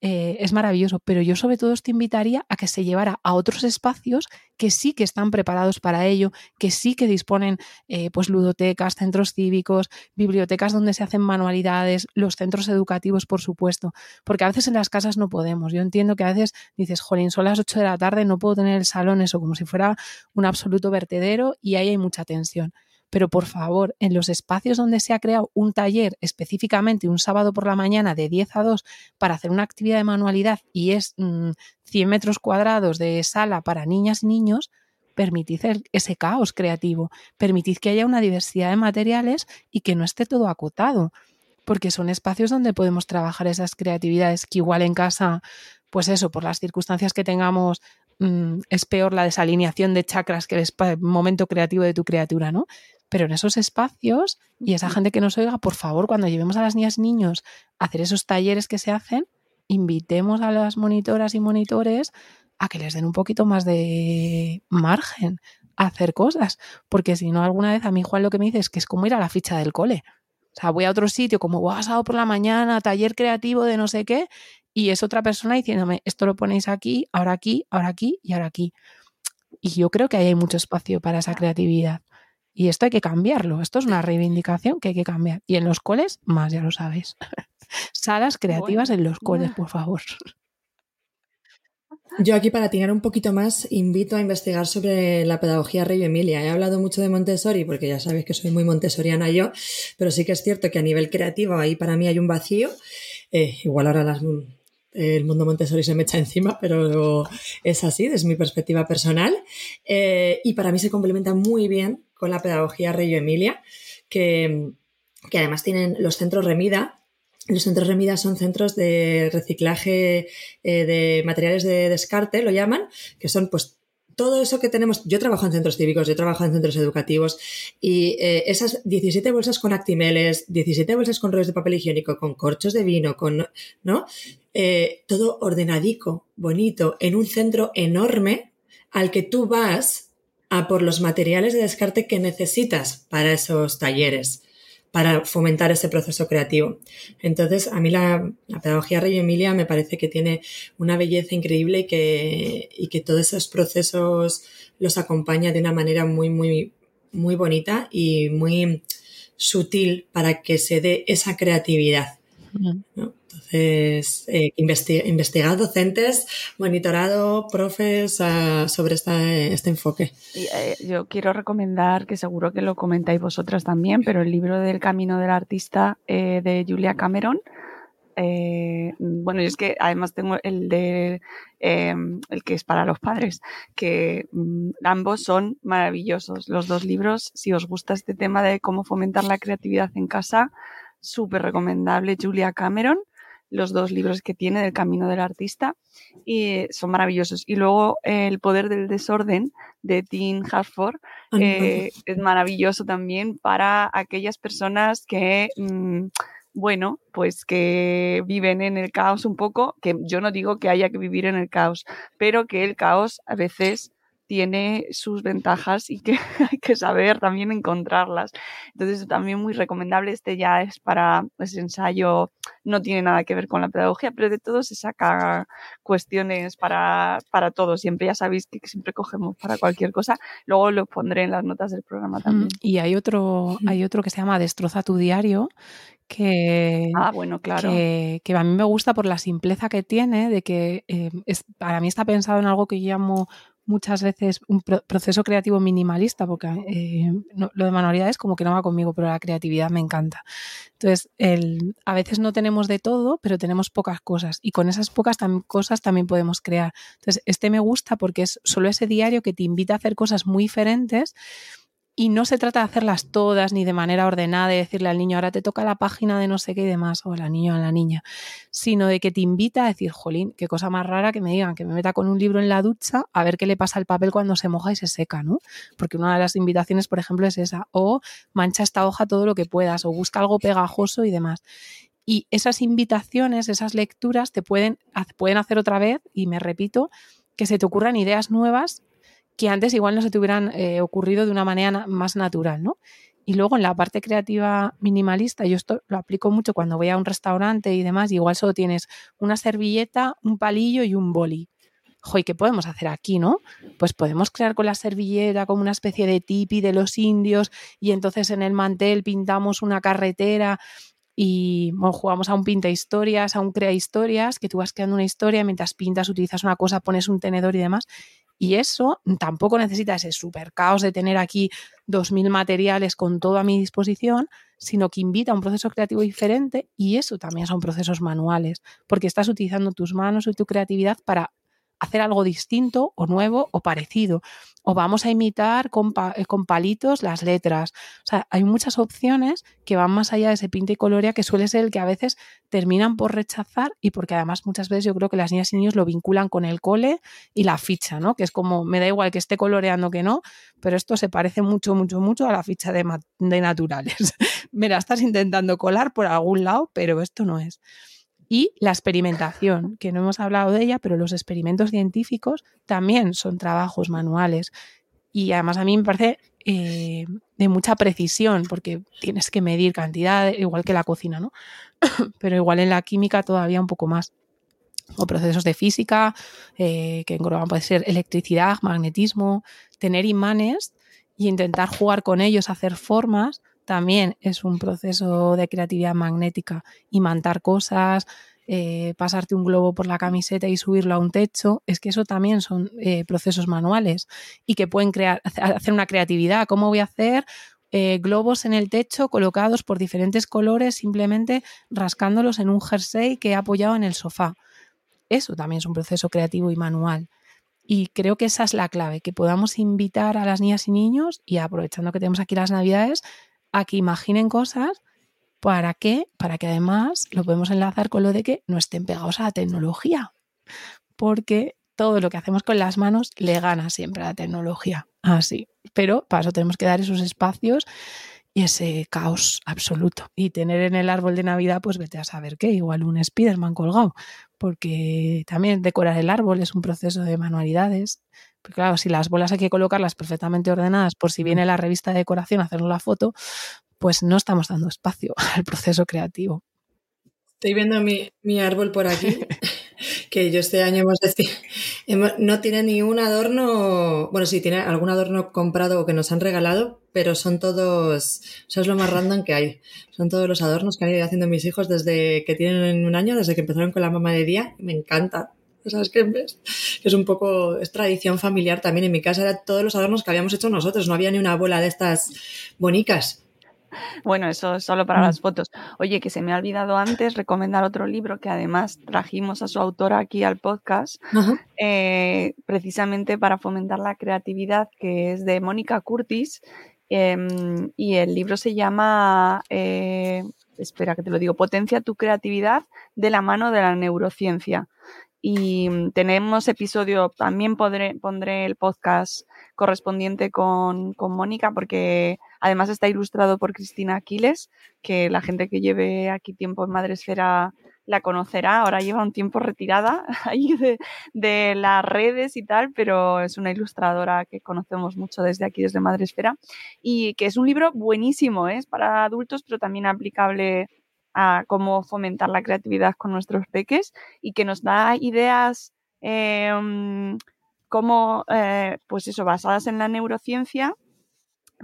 eh, es maravilloso, pero yo sobre todo te invitaría a que se llevara a otros espacios que sí que están preparados para ello, que sí que disponen eh, pues ludotecas, centros cívicos, bibliotecas donde se hacen manualidades, los centros educativos, por supuesto, porque a veces en las casas no podemos. Yo entiendo que a veces dices, jolín, son las 8 de la tarde, no puedo tener el salón eso como si fuera un absoluto vertedero y ahí hay mucha tensión pero por favor, en los espacios donde se ha creado un taller específicamente un sábado por la mañana de 10 a 2 para hacer una actividad de manualidad y es 100 mm, metros cuadrados de sala para niñas y niños, permitid ese caos creativo, permitid que haya una diversidad de materiales y que no esté todo acotado, porque son espacios donde podemos trabajar esas creatividades que igual en casa, pues eso, por las circunstancias que tengamos, mm, es peor la desalineación de chakras que el momento creativo de tu criatura, ¿no? Pero en esos espacios, y esa gente que nos oiga, por favor, cuando llevemos a las niñas y niños a hacer esos talleres que se hacen, invitemos a las monitoras y monitores a que les den un poquito más de margen a hacer cosas. Porque si no, alguna vez a mí Juan lo que me dice es que es como ir a la ficha del cole. O sea, voy a otro sitio, como voy a sábado por la mañana, taller creativo de no sé qué, y es otra persona diciéndome, esto lo ponéis aquí, ahora aquí, ahora aquí y ahora aquí. Y yo creo que ahí hay mucho espacio para esa creatividad. Y esto hay que cambiarlo. Esto es una reivindicación que hay que cambiar. Y en los coles, más, ya lo sabéis. Salas creativas en los coles, por favor. Yo aquí para tirar un poquito más invito a investigar sobre la pedagogía Rey Emilia. He hablado mucho de Montessori porque ya sabéis que soy muy montessoriana yo, pero sí que es cierto que a nivel creativo ahí para mí hay un vacío. Eh, igual ahora las, el mundo Montessori se me echa encima, pero es así desde mi perspectiva personal. Eh, y para mí se complementa muy bien con la pedagogía Reyo Emilia, que, además tienen los centros Remida. Los centros Remida son centros de reciclaje eh, de materiales de descarte, lo llaman, que son pues todo eso que tenemos, yo trabajo en centros cívicos, yo trabajo en centros educativos y eh, esas 17 bolsas con actimeles, 17 bolsas con rollos de papel higiénico, con corchos de vino, con, ¿no? Eh, todo ordenadico, bonito, en un centro enorme al que tú vas a por los materiales de descarte que necesitas para esos talleres, para fomentar ese proceso creativo. Entonces, a mí la, pedagogía Rey Emilia me parece que tiene una belleza increíble y que, y que todos esos procesos los acompaña de una manera muy, muy, muy bonita y muy sutil para que se dé esa creatividad Entonces, eh, investigad docentes, monitorado profes sobre este enfoque. Eh, yo quiero recomendar, que seguro que lo comentáis vosotras también, pero el libro del camino del artista eh, de Julia Cameron, eh, bueno, y es que además tengo el de em, el que es para los padres, que mm, ambos son maravillosos. Los dos libros, si os gusta este tema de cómo fomentar la creatividad en casa, súper recomendable. Julia Cameron, los dos libros que tiene del Camino del Artista, y son maravillosos. Y luego El Poder del Desorden de Tim Harford eh, es maravilloso también para aquellas personas que mm, bueno, pues que viven en el caos un poco, que yo no digo que haya que vivir en el caos, pero que el caos a veces tiene sus ventajas y que hay que saber también encontrarlas. Entonces, también muy recomendable. Este ya es para ese ensayo, no tiene nada que ver con la pedagogía, pero de todo se saca cuestiones para, para todo. Siempre ya sabéis que siempre cogemos para cualquier cosa. Luego lo pondré en las notas del programa también. Y hay otro, hay otro que se llama Destroza tu diario, que, ah, bueno, claro. que, a mí me gusta por la simpleza que tiene, de que eh, es, para mí está pensado en algo que yo llamo muchas veces un proceso creativo minimalista, porque eh, lo de manualidades como que no va conmigo, pero la creatividad me encanta. Entonces, el, a veces no tenemos de todo, pero tenemos pocas cosas y con esas pocas cosas también podemos crear. Entonces, este me gusta porque es solo ese diario que te invita a hacer cosas muy diferentes y no se trata de hacerlas todas ni de manera ordenada, de decirle al niño, ahora te toca la página de no sé qué y demás, o a la niña o a la niña, sino de que te invita a decir, jolín, qué cosa más rara que me digan que me meta con un libro en la ducha a ver qué le pasa al papel cuando se moja y se seca, ¿no? Porque una de las invitaciones, por ejemplo, es esa, o mancha esta hoja todo lo que puedas, o busca algo pegajoso y demás. Y esas invitaciones, esas lecturas te pueden, pueden hacer otra vez, y me repito, que se te ocurran ideas nuevas que antes igual no se te hubieran eh, ocurrido de una manera más natural, ¿no? Y luego en la parte creativa minimalista, yo esto lo aplico mucho cuando voy a un restaurante y demás, igual solo tienes una servilleta, un palillo y un boli. Joy, ¿qué podemos hacer aquí, no? Pues podemos crear con la servilleta como una especie de tipi de los indios y entonces en el mantel pintamos una carretera y jugamos a un pinta historias, a un crea historias, que tú vas creando una historia mientras pintas, utilizas una cosa, pones un tenedor y demás. Y eso tampoco necesita ese super caos de tener aquí 2.000 materiales con todo a mi disposición, sino que invita a un proceso creativo diferente y eso también son procesos manuales, porque estás utilizando tus manos y tu creatividad para hacer algo distinto o nuevo o parecido. O vamos a imitar con, eh, con, palitos las letras. O sea, hay muchas opciones que van más allá de ese pinta y colorea que suele ser el que a veces terminan por rechazar y porque además muchas veces yo creo que las niñas y niños lo vinculan con el cole y la ficha, ¿no? Que es como, me da igual que esté coloreando que no, pero esto se parece mucho, mucho, mucho a la ficha de, de naturales. me la estás intentando colar por algún lado, pero esto no es y la experimentación, que no hemos hablado de ella, pero los experimentos científicos también son trabajos manuales. Y además a mí me parece eh, de mucha precisión, porque tienes que medir cantidad, igual que la cocina, ¿no? pero igual en la química todavía un poco más. O procesos de física, eh, que engloban puede ser electricidad, magnetismo, tener imanes y intentar jugar con ellos, hacer formas también es un proceso de creatividad magnética. Imantar cosas, eh, pasarte un globo por la camiseta y subirlo a un techo, es que eso también son eh, procesos manuales y que pueden crear, hacer una creatividad. ¿Cómo voy a hacer eh, globos en el techo colocados por diferentes colores, simplemente rascándolos en un jersey que he apoyado en el sofá? Eso también es un proceso creativo y manual. Y creo que esa es la clave, que podamos invitar a las niñas y niños, y aprovechando que tenemos aquí las navidades, a que imaginen cosas. ¿Para qué? Para que además lo podemos enlazar con lo de que no estén pegados a la tecnología. Porque todo lo que hacemos con las manos le gana siempre a la tecnología. Así. Pero para eso tenemos que dar esos espacios y ese caos absoluto. Y tener en el árbol de Navidad, pues vete a saber qué, igual un Spiderman colgado. Porque también decorar el árbol es un proceso de manualidades. Porque claro, si las bolas hay que colocarlas perfectamente ordenadas por si viene la revista de decoración a hacer la foto, pues no estamos dando espacio al proceso creativo. Estoy viendo mi, mi árbol por aquí que yo este año hemos decidido, no tiene ni un adorno, bueno, sí, tiene algún adorno comprado o que nos han regalado, pero son todos, eso es lo más random que hay. Son todos los adornos que han ido haciendo mis hijos desde que tienen un año, desde que empezaron con la mamá de día. Me encanta. ¿Sabes qué? Es un poco, es tradición familiar también. En mi casa eran todos los adornos que habíamos hecho nosotros. No había ni una bola de estas bonicas. Bueno, eso es solo para las fotos. Oye, que se me ha olvidado antes recomendar otro libro que además trajimos a su autora aquí al podcast, eh, precisamente para fomentar la creatividad, que es de Mónica Curtis. Em, y el libro se llama, eh, espera que te lo digo, Potencia tu creatividad de la mano de la neurociencia. Y mm, tenemos episodio, también pondré el podcast correspondiente con, con Mónica, porque además está ilustrado por Cristina Aquiles, que la gente que lleve aquí tiempo en Madresfera la conocerá. Ahora lleva un tiempo retirada ahí de, de, las redes y tal, pero es una ilustradora que conocemos mucho desde aquí, desde Madresfera, y que es un libro buenísimo, ¿eh? es para adultos, pero también aplicable a cómo fomentar la creatividad con nuestros peques y que nos da ideas em, como, eh, pues eso, basadas en la neurociencia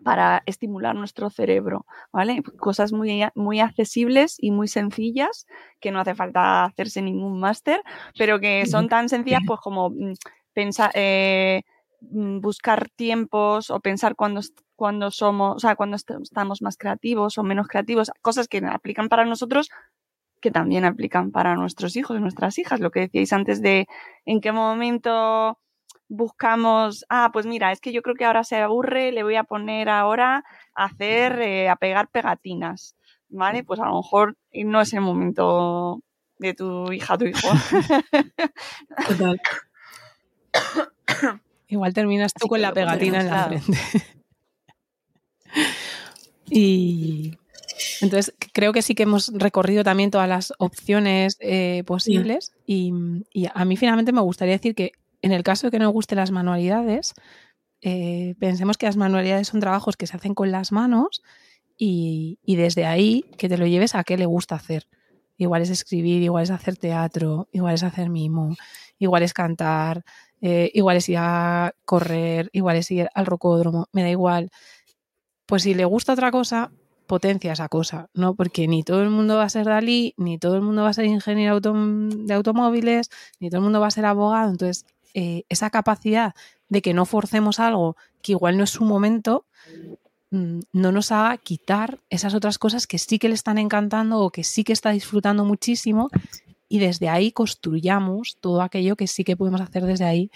para estimular nuestro cerebro, ¿vale? Cosas muy, muy accesibles y muy sencillas, que no hace falta hacerse ningún máster, pero que son tan sencillas pues como mm, pensar, eh, buscar tiempos o pensar cuando, cuando somos, o sea, cuando estamos más creativos o menos creativos, cosas que aplican para nosotros que también aplican para nuestros hijos y nuestras hijas. Lo que decíais antes de en qué momento buscamos, ah, pues mira, es que yo creo que ahora se aburre, le voy a poner ahora a hacer, eh, a pegar pegatinas, ¿vale? Pues a lo mejor no es el momento de tu hija, tu hijo. Igual terminas tú con la pegatina en la frente. Y entonces creo que sí que hemos recorrido también todas las opciones eh, posibles y, a mí finalmente me gustaría decir que en el caso de que no gusten las manualidades, eh, pensemos que las manualidades son trabajos que se hacen con las manos y, desde ahí que te lo lleves a qué le gusta hacer. Igual es escribir, igual es hacer teatro, igual es hacer mimo, igual es cantar, eh, igual es ir a correr, igual es ir al rocódromo, me da igual pues si le gusta otra cosa, potencia esa cosa, ¿no? Porque ni todo el mundo va a ser Dalí, ni todo el mundo va a ser ingeniero de automóviles, ni todo el mundo va a ser abogado. Entonces, eh, esa capacidad de que no forcemos algo que igual no es su momento, mm, no nos haga quitar esas otras cosas que sí que le están encantando o que sí que está disfrutando muchísimo y desde ahí construyamos todo aquello que sí que podemos hacer desde ahí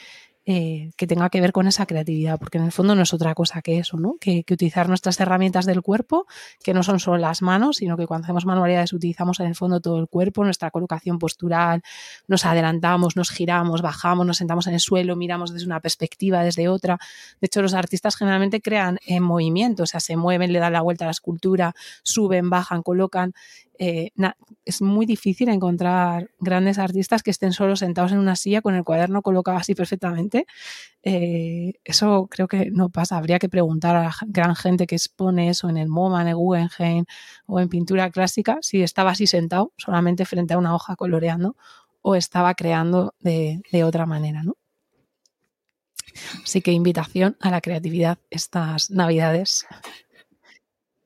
eh, que tenga que ver con esa creatividad, porque en el fondo no es otra cosa que eso, ¿no? Que, utilizar nuestras herramientas del cuerpo, que no son solo las manos, sino que cuando hacemos manualidades utilizamos en el fondo todo el cuerpo, nuestra colocación postural, nos adelantamos, nos giramos, bajamos, nos sentamos en el suelo, miramos desde una perspectiva, desde otra. De hecho, los artistas generalmente crean en movimiento, o sea, se mueven, le dan la vuelta a la escultura, suben, bajan, colocan. Eh, es muy difícil encontrar grandes artistas que estén solo sentados en una silla con el cuaderno colocado así perfectamente. Eh, eso creo que no pasa. Habría que preguntar a la gran gente que expone eso en el MoMA, en el Guggenheim o en pintura clásica si estaba así sentado solamente frente a una hoja coloreando o estaba creando de, otra manera, ¿no? Así que invitación a la creatividad estas navidades.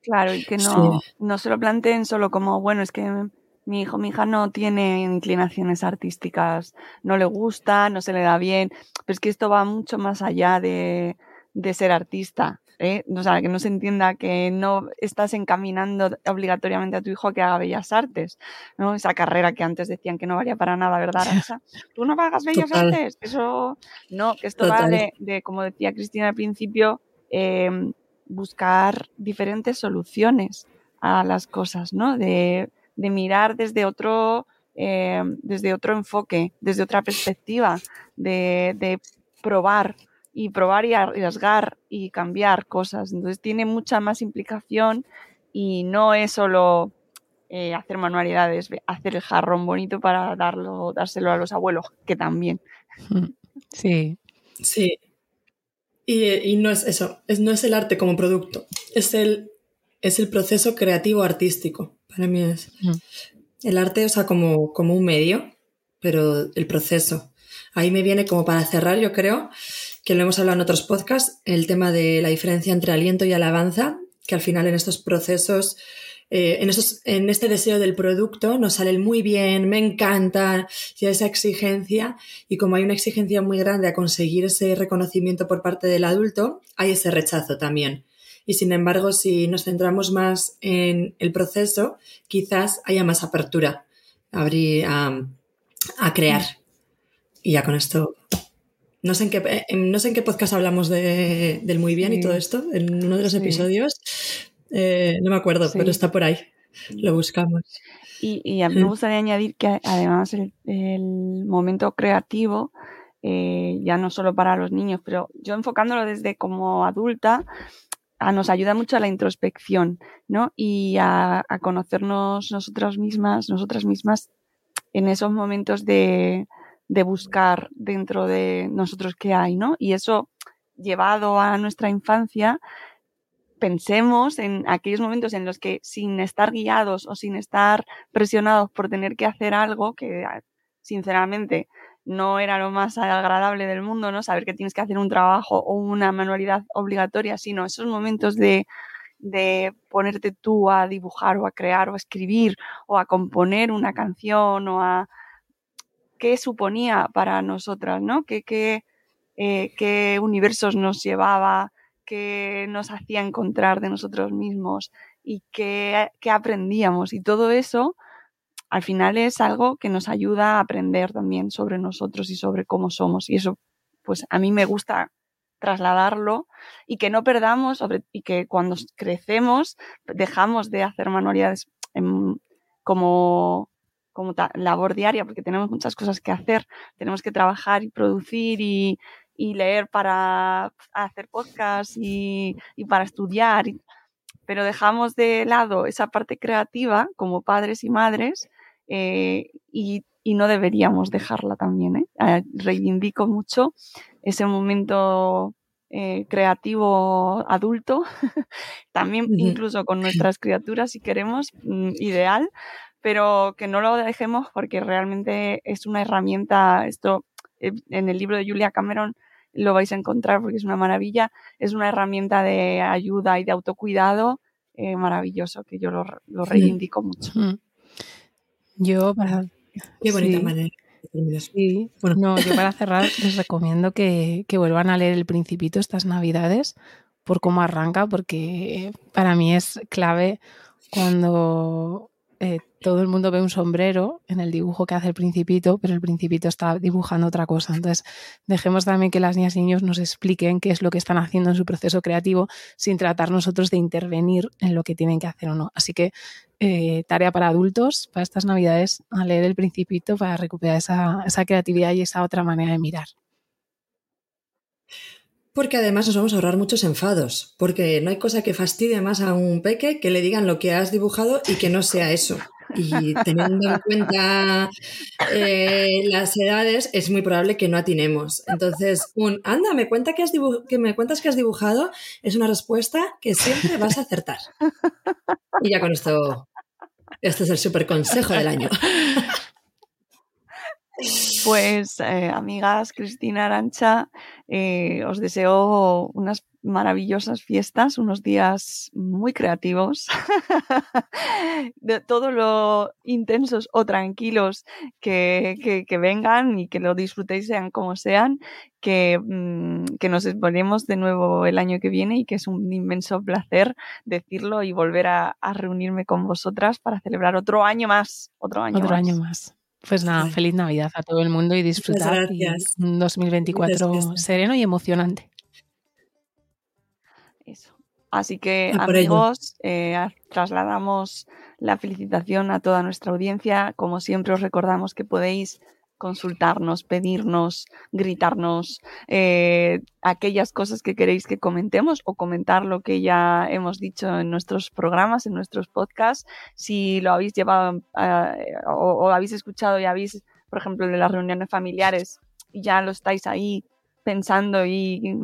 Claro, y que no, no se lo planteen solo como, bueno, es que mi hijo, mi hija no tiene inclinaciones artísticas, no le gusta, no se le da bien, pero es que esto va mucho más allá de, de ser artista. ¿eh? O sea, que no se entienda que no estás encaminando obligatoriamente a tu hijo a que haga bellas artes, ¿no? Esa carrera que antes decían que no valía para nada, ¿verdad, Rosa? Tú no hagas bellas artes, eso no, que esto va de, de, como decía Cristina al principio, eh, buscar diferentes soluciones a las cosas, ¿no? De, mirar desde otro, eh, desde otro enfoque, desde otra perspectiva, de, probar y probar y arriesgar y cambiar cosas. Entonces tiene mucha más implicación y no es solo eh, hacer manualidades, hacer el jarrón bonito para darlo, dárselo a los abuelos, que también. Sí. Sí, y, no es eso, es, no es el arte como producto, es el, es el proceso creativo artístico. Para mí es. El arte, o sea, como, como un medio, pero el proceso. Ahí me viene como para cerrar, yo creo, que lo hemos hablado en otros podcasts, el tema de la diferencia entre aliento y alabanza, que al final en estos procesos, eh, en, en este deseo del producto nos sale muy bien, me encanta, y esa exigencia, y como hay una exigencia muy grande a conseguir ese reconocimiento por parte del adulto, hay ese rechazo también. Y sin embargo, si nos centramos más en el proceso, quizás haya más apertura a, a crear. Y ya con esto no sé en qué, no sé en qué podcast hablamos de, del muy bien y todo esto, en uno de los episodios. Eh, no me acuerdo, pero está por ahí. Lo buscamos. Y, a mí me gustaría añadir que además el, momento creativo, eh, ya no solo para los niños, pero yo enfocándolo desde como adulta, nos ayuda mucho a la introspección, ¿no? Y a, a conocernos nosotras mismas, nosotras mismas en esos momentos de, de buscar dentro de nosotros qué hay, ¿no? Y eso llevado a nuestra infancia, pensemos en aquellos momentos en los que sin estar guiados o sin estar presionados por tener que hacer algo, que sinceramente no era lo más agradable del mundo, ¿no? Saber que tienes que hacer un trabajo o una manualidad obligatoria, sino esos momentos de, de ponerte tú a dibujar o a crear o a escribir o a componer una canción o a qué suponía para nosotras, ¿no? ¿Qué, qué, eh, qué universos nos llevaba, qué nos hacía encontrar de nosotros mismos y qué, qué aprendíamos. Y todo eso al final es algo que nos ayuda a aprender también sobre nosotros y sobre cómo somos. Y eso, pues a mí me gusta trasladarlo y que no perdamos sobre, y que cuando crecemos dejamos de hacer manualidades como como labor diaria, porque tenemos muchas cosas que hacer. Tenemos que trabajar y producir y, leer para hacer podcast y, para estudiar. pero dejamos de lado esa parte creativa como padres y madres eh, y, no deberíamos dejarla también. ¿eh? Eh, reivindico mucho ese momento creativo adulto, también incluso con nuestras criaturas si queremos, mm, ideal, pero que no lo dejemos porque realmente es una herramienta, esto eh, en el libro de Julia Cameron lo vais a encontrar porque es una maravilla, es una herramienta de ayuda y de autocuidado eh, maravilloso que yo lo, reivindico mucho. Yo para... Qué bonita manera. Sí. Bueno. No, yo para cerrar les recomiendo que, que vuelvan a leer El Principito estas Navidades por cómo arranca, porque para mí es clave cuando eh, todo el mundo ve un sombrero en el dibujo que hace el principito, pero el principito está dibujando otra cosa. Entonces, dejemos también que las niñas y niños nos expliquen qué es lo que están haciendo en su proceso creativo sin tratar nosotros de intervenir en lo que tienen que hacer o no. Así que eh, tarea para adultos, para estas navidades, a leer el principito para recuperar esa, esa creatividad y esa otra manera de mirar. Porque además nos vamos a ahorrar muchos enfados, porque no hay cosa que fastidie más a un peque que le digan lo que has dibujado y que no sea eso. Y teniendo en cuenta eh, las edades, es muy probable que no atinemos. Entonces, un anda, me, cuenta que, has que me cuentas que has dibujado es una respuesta que siempre vas a acertar. Y ya con esto, este es el super consejo del año. Pues, eh, amigas, Cristina Arancha, eh, os deseo unas maravillosas fiestas, unos días muy creativos, de todo lo intensos o tranquilos que, vengan y que lo disfrutéis sean como sean, que, mm, que nos exponemos de nuevo el año que viene y que es un inmenso placer decirlo y volver a, reunirme con vosotras para celebrar otro año más. Otro año otro año más. Pues nada, feliz Navidad a todo el mundo y disfrutar. un 2024 sereno y emocionante. Eso. Así que, amigos, eh, trasladamos la felicitación a toda nuestra audiencia. Como siempre, os recordamos que podéis consultarnos, pedirnos, gritarnos eh, aquellas cosas que queréis que comentemos o comentar lo que ya hemos dicho en nuestros programas, en nuestros podcasts. Si lo habéis llevado eh, o, habéis escuchado y habéis, por ejemplo, de las reuniones familiares ya lo estáis ahí pensando y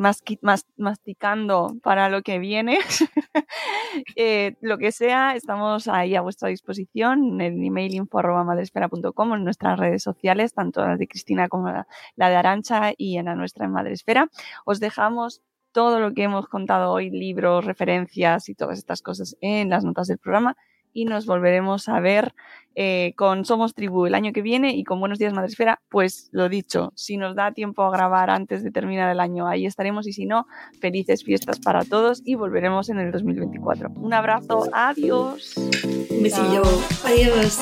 masticando para lo que viene, eh, lo que sea, estamos ahí a vuestra disposición en el email info.madresfera.com, en nuestras redes sociales, tanto la de Cristina como la, de Arancha y en la nuestra en Madresfera. Os dejamos todo lo que hemos contado hoy, libros, referencias y todas estas cosas en las notas del programa y nos volveremos a ver eh, con Somos Tribu el año que viene y con Buenos Días Madresfera, pues lo dicho, si nos da tiempo a grabar antes de terminar el año, ahí estaremos y si no, felices fiestas para todos y volveremos en el 2024. Un abrazo, adiós. Un besillo, adiós.